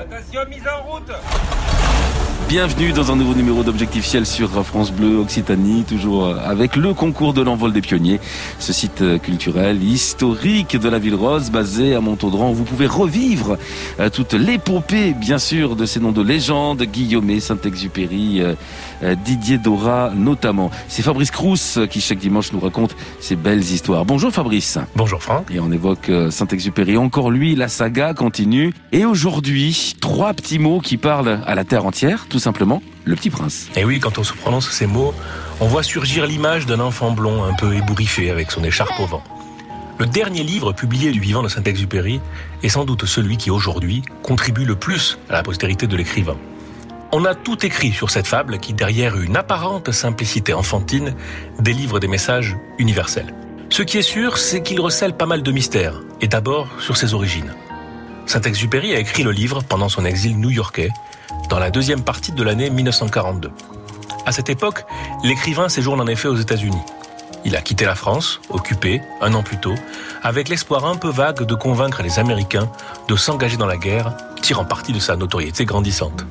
Attention, mise en route Bienvenue dans un nouveau numéro d'Objectif Ciel sur France Bleu Occitanie, toujours avec le concours de l'envol des pionniers, ce site culturel historique de la ville rose basé à Montaudran. Vous pouvez revivre euh, toute l'épopée, bien sûr, de ces noms de légende, Guillaume, Saint-Exupéry, euh, euh, Didier Dora notamment. C'est Fabrice Crous qui chaque dimanche nous raconte ces belles histoires. Bonjour Fabrice. Bonjour Franck. Et on évoque Saint-Exupéry. Encore lui, la saga continue. Et aujourd'hui, trois petits mots qui parlent à la terre entière tout simplement le petit prince. Et oui, quand on se prononce ces mots, on voit surgir l'image d'un enfant blond un peu ébouriffé avec son écharpe au vent. Le dernier livre publié du vivant de Saint-Exupéry est sans doute celui qui aujourd'hui contribue le plus à la postérité de l'écrivain. On a tout écrit sur cette fable qui, derrière une apparente simplicité enfantine, délivre des messages universels. Ce qui est sûr, c'est qu'il recèle pas mal de mystères, et d'abord sur ses origines. Saint-Exupéry a écrit le livre pendant son exil new-yorkais, dans la deuxième partie de l'année 1942. À cette époque, l'écrivain séjourne en effet aux États-Unis. Il a quitté la France, occupée, un an plus tôt, avec l'espoir un peu vague de convaincre les Américains de s'engager dans la guerre, tirant parti de sa notoriété grandissante.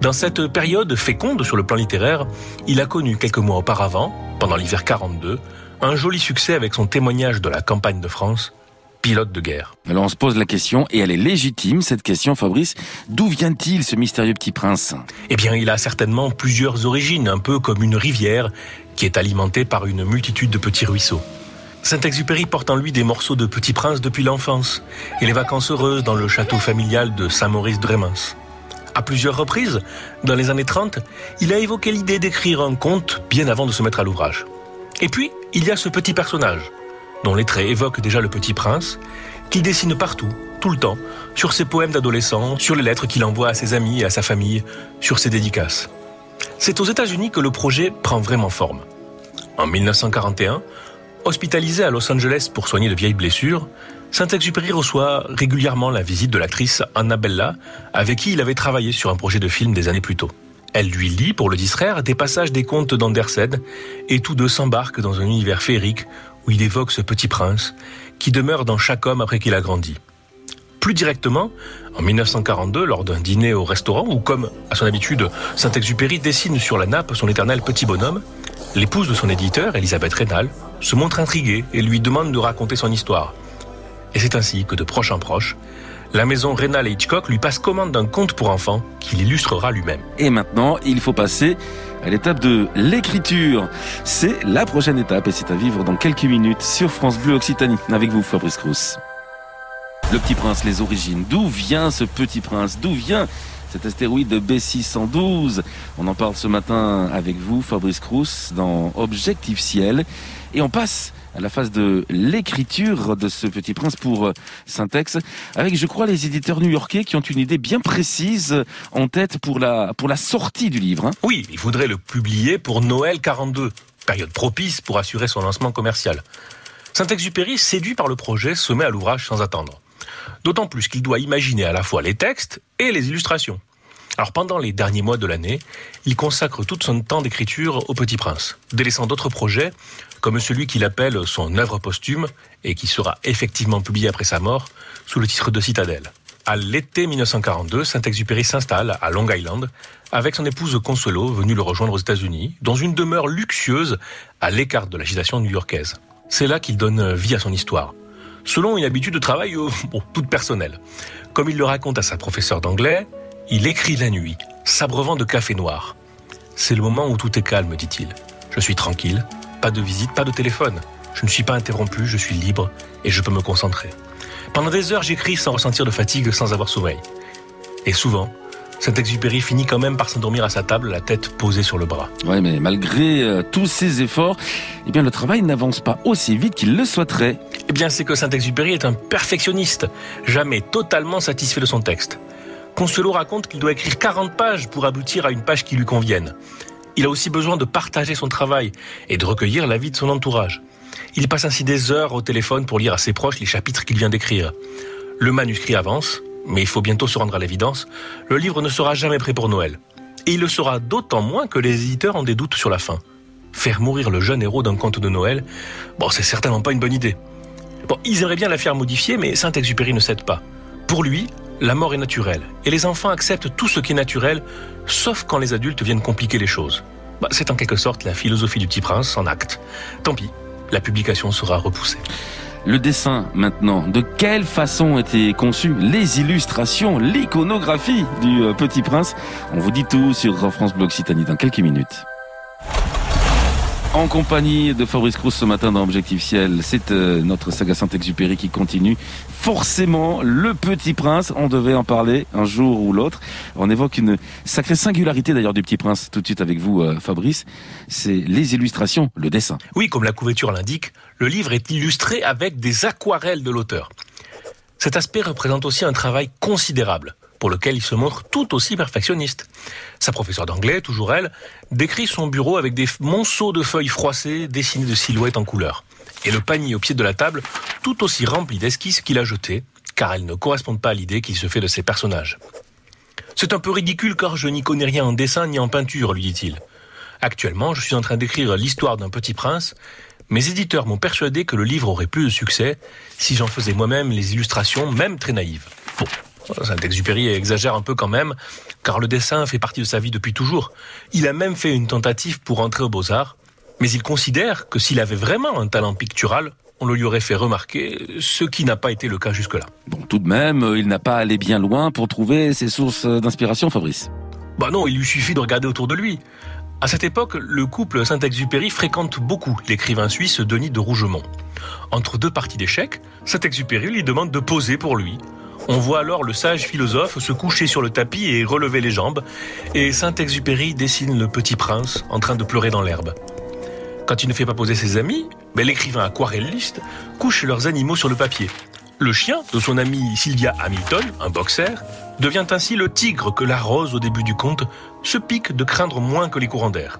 Dans cette période féconde sur le plan littéraire, il a connu quelques mois auparavant, pendant l'hiver 42, un joli succès avec son témoignage de la campagne de France, pilote de guerre. Alors on se pose la question, et elle est légitime, cette question, Fabrice. D'où vient-il ce mystérieux petit prince? Eh bien, il a certainement plusieurs origines, un peu comme une rivière qui est alimentée par une multitude de petits ruisseaux. Saint-Exupéry porte en lui des morceaux de Petit Prince depuis l'enfance et les vacances heureuses dans le château familial de Saint-Maurice-Drémens. À plusieurs reprises, dans les années 30, il a évoqué l'idée d'écrire un conte bien avant de se mettre à l'ouvrage. Et puis, il y a ce petit personnage, dont les traits évoquent déjà le petit prince, qu'il dessine partout, tout le temps, sur ses poèmes d'adolescent, sur les lettres qu'il envoie à ses amis et à sa famille, sur ses dédicaces. C'est aux États-Unis que le projet prend vraiment forme. En 1941, hospitalisé à Los Angeles pour soigner de vieilles blessures, Saint-Exupéry reçoit régulièrement la visite de l'actrice Annabella, avec qui il avait travaillé sur un projet de film des années plus tôt. Elle lui lit, pour le distraire, des passages des contes d'Andersen, et tous deux s'embarquent dans un univers féerique où il évoque ce petit prince qui demeure dans chaque homme après qu'il a grandi. Plus directement, en 1942, lors d'un dîner au restaurant, où comme à son habitude, Saint-Exupéry dessine sur la nappe son éternel petit bonhomme, l'épouse de son éditeur, Elisabeth Rénal, se montre intriguée et lui demande de raconter son histoire. Et c'est ainsi que de proche en proche, la maison Rénal et Hitchcock lui passe commande d'un conte pour enfants qu'il illustrera lui-même. Et maintenant, il faut passer à l'étape de l'écriture. C'est la prochaine étape et c'est à vivre dans quelques minutes sur France Bleu Occitanie. Avec vous, Fabrice Crous. Le Petit Prince, les origines. D'où vient ce Petit Prince? D'où vient cet astéroïde B612 On en parle ce matin avec vous, Fabrice Crous, dans Objectif Ciel. Et on passe à la phase de l'écriture de ce Petit Prince pour Syntex, avec, je crois, les éditeurs new-yorkais qui ont une idée bien précise en tête pour la, pour la sortie du livre. Hein. Oui, il faudrait le publier pour Noël 42, période propice pour assurer son lancement commercial. Saint-Exupéry, séduit par le projet, se met à l'ouvrage sans attendre. D'autant plus qu'il doit imaginer à la fois les textes et les illustrations. Alors pendant les derniers mois de l'année, il consacre tout son temps d'écriture au Petit Prince, délaissant d'autres projets, comme celui qu'il appelle son œuvre posthume, et qui sera effectivement publié après sa mort, sous le titre de Citadelle. À l'été 1942, Saint-Exupéry s'installe à Long Island avec son épouse Consuelo, venue le rejoindre aux États-Unis, dans une demeure luxueuse à l'écart de l'agitation new-yorkaise. C'est là qu'il donne vie à son histoire, selon une habitude de travail euh, toute personnelle. Comme il le raconte à sa professeure d'anglais, il écrit la nuit, s'abreuvant de café noir. C'est le moment où tout est calme, dit-il. Je suis tranquille, pas de visite, pas de téléphone. Je ne suis pas interrompu, je suis libre et je peux me concentrer. Pendant des heures, j'écris sans ressentir de fatigue, sans avoir sommeil. Et souvent, Saint-Exupéry finit quand même par s'endormir à sa table, la tête posée sur le bras. Ouais, mais malgré euh, tous ses efforts, eh bien, le travail n'avance pas aussi vite qu'il le souhaiterait. Eh bien, c'est que Saint-Exupéry est un perfectionniste, jamais totalement satisfait de son texte. Consuelo raconte qu'il doit écrire 40 pages pour aboutir à une page qui lui convienne. Il a aussi besoin de partager son travail et de recueillir l'avis de son entourage. Il passe ainsi des heures au téléphone pour lire à ses proches les chapitres qu'il vient d'écrire. Le manuscrit avance, mais il faut bientôt se rendre à l'évidence, le livre ne sera jamais prêt pour Noël. Et il le sera d'autant moins que les éditeurs ont des doutes sur la fin. Faire mourir le jeune héros d'un conte de Noël, bon, c'est certainement pas une bonne idée. Bon, ils aimeraient bien la faire modifier, mais Saint-Exupéry ne cède pas. Pour lui, la mort est naturelle et les enfants acceptent tout ce qui est naturel, sauf quand les adultes viennent compliquer les choses. Bah, c'est en quelque sorte la philosophie du petit prince en acte. Tant pis, la publication sera repoussée. Le dessin maintenant, de quelle façon étaient conçues les illustrations, l'iconographie du euh, Petit Prince? On vous dit tout sur France Bleu Occitanie dans quelques minutes en compagnie de Fabrice Crous ce matin dans Objectif Ciel. C'est euh, notre saga Saint-Exupéry qui continue. Forcément, le petit prince, on devait en parler un jour ou l'autre. On évoque une sacrée singularité d'ailleurs du petit prince tout de suite avec vous, euh, Fabrice. C'est les illustrations, le dessin. Oui, comme la couverture l'indique, le livre est illustré avec des aquarelles de l'auteur. Cet aspect représente aussi un travail considérable pour lequel il se montre tout aussi perfectionniste. Sa professeure d'anglais, toujours elle, décrit son bureau avec des monceaux de feuilles froissées dessinées de silhouettes en couleur. Et le panier au pied de la table, tout aussi rempli d'esquisses qu'il a jetées, car elles ne correspondent pas à l'idée qu'il se fait de ses personnages. C'est un peu ridicule car je n'y connais rien en dessin ni en peinture, lui dit-il. Actuellement, je suis en train d'écrire l'histoire d'un petit prince. Mes éditeurs m'ont persuadé que le livre aurait plus de succès si j'en faisais moi-même les illustrations, même très naïves. Bon, Saint-Exupéry exagère un peu quand même, car le dessin fait partie de sa vie depuis toujours. Il a même fait une tentative pour entrer aux beaux-arts, mais il considère que s'il avait vraiment un talent pictural, on le lui aurait fait remarquer, ce qui n'a pas été le cas jusque-là. Bon, tout de même, il n'a pas allé bien loin pour trouver ses sources d'inspiration, Fabrice. Bah non, il lui suffit de regarder autour de lui. À cette époque, le couple Saint-Exupéry fréquente beaucoup l'écrivain suisse Denis de Rougemont. Entre deux parties d'échecs, Saint-Exupéry lui demande de poser pour lui, on voit alors le sage philosophe se coucher sur le tapis et relever les jambes, et Saint-Exupéry dessine le petit prince en train de pleurer dans l'herbe. Quand il ne fait pas poser ses amis, ben, l'écrivain aquarelliste couche leurs animaux sur le papier. Le chien de son ami Sylvia Hamilton, un boxer, devient ainsi le tigre que la rose au début du conte se pique de craindre moins que les courants d'air.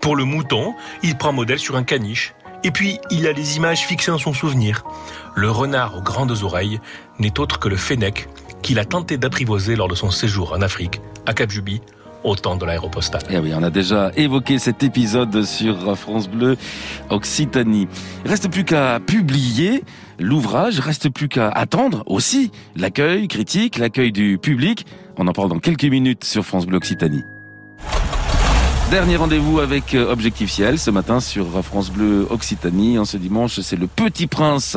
Pour le mouton, il prend modèle sur un caniche, et puis, il a les images fixées en son souvenir. Le renard aux grandes oreilles n'est autre que le fennec qu'il a tenté d'apprivoiser lors de son séjour en Afrique, à Cap Juby, au temps de l'aéropostale. Eh oui, on a déjà évoqué cet épisode sur France Bleu Occitanie. Reste plus qu'à publier l'ouvrage, reste plus qu'à attendre aussi l'accueil critique, l'accueil du public. On en parle dans quelques minutes sur France Bleu Occitanie. Dernier rendez-vous avec euh, Objectif Ciel ce matin sur France Bleu Occitanie. En ce dimanche, c'est le Petit Prince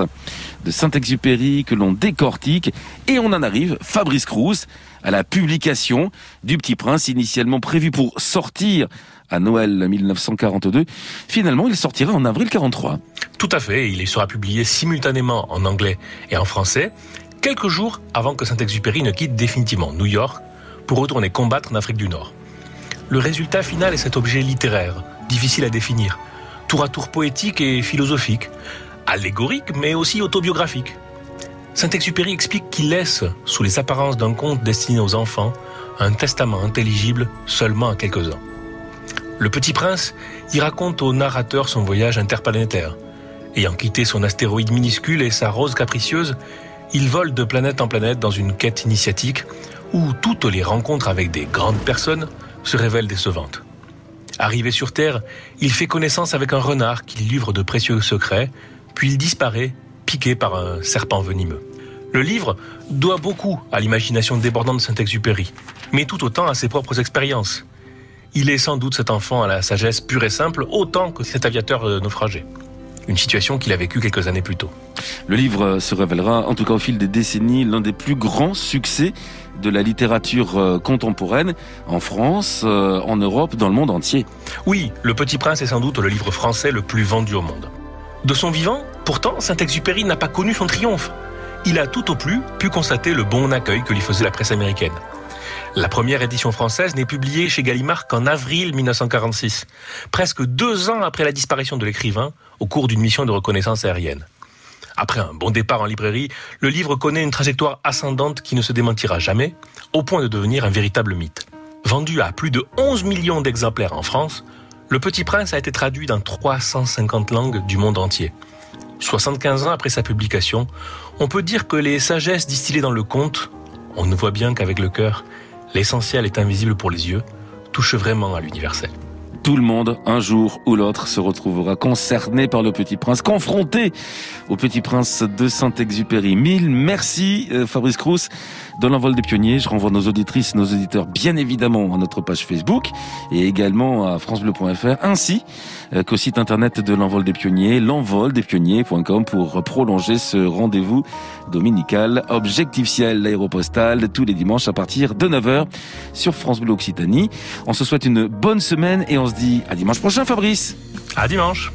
de Saint-Exupéry que l'on décortique et on en arrive, Fabrice Crous, à la publication du Petit Prince initialement prévu pour sortir à Noël 1942. Finalement, il sortira en avril 43. Tout à fait, il sera publié simultanément en anglais et en français, quelques jours avant que Saint-Exupéry ne quitte définitivement New York pour retourner combattre en Afrique du Nord. Le résultat final est cet objet littéraire, difficile à définir, tour à tour poétique et philosophique, allégorique mais aussi autobiographique. Saint-Exupéry explique qu'il laisse, sous les apparences d'un conte destiné aux enfants, un testament intelligible seulement à quelques-uns. Le Petit Prince y raconte au narrateur son voyage interplanétaire. Ayant quitté son astéroïde minuscule et sa rose capricieuse, il vole de planète en planète dans une quête initiatique où toutes les rencontres avec des grandes personnes se révèle décevante. Arrivé sur Terre, il fait connaissance avec un renard qui livre de précieux secrets, puis il disparaît, piqué par un serpent venimeux. Le livre doit beaucoup à l'imagination débordante de Saint-Exupéry, mais tout autant à ses propres expériences. Il est sans doute cet enfant à la sagesse pure et simple, autant que cet aviateur euh, naufragé. Une situation qu'il a vécue quelques années plus tôt. Le livre se révélera, en tout cas au fil des décennies, l'un des plus grands succès de la littérature euh, contemporaine en France, euh, en Europe, dans le monde entier. Oui, Le Petit Prince est sans doute le livre français le plus vendu au monde. De son vivant, pourtant, Saint-Exupéry n'a pas connu son triomphe. Il a tout au plus pu constater le bon accueil que lui faisait la presse américaine. La première édition française n'est publiée chez Gallimard qu'en avril 1946, presque deux ans après la disparition de l'écrivain au cours d'une mission de reconnaissance aérienne. Après un bon départ en librairie, le livre connaît une trajectoire ascendante qui ne se démentira jamais, au point de devenir un véritable mythe. Vendu à plus de 11 millions d'exemplaires en France, Le Petit Prince a été traduit dans 350 langues du monde entier. 75 ans après sa publication, on peut dire que les sagesses distillées dans le conte, on ne voit bien qu'avec le cœur, l'essentiel est invisible pour les yeux, touchent vraiment à l'universel tout le monde, un jour ou l'autre, se retrouvera concerné par le Petit Prince, confronté au Petit Prince de Saint-Exupéry. Mille merci, euh, Fabrice Crous, de l'envol des pionniers. Je renvoie nos auditrices, nos auditeurs bien évidemment à notre page Facebook et également à francebleu.fr ainsi euh, qu'au site internet de l'envol des pionniers, l'envoldespionniers.com pour prolonger ce rendez-vous dominical Objectif Ciel, l'aéropostale tous les dimanches à partir de 9h sur France Bleu Occitanie. On se souhaite une bonne semaine et on se dit à dimanche prochain Fabrice. À dimanche.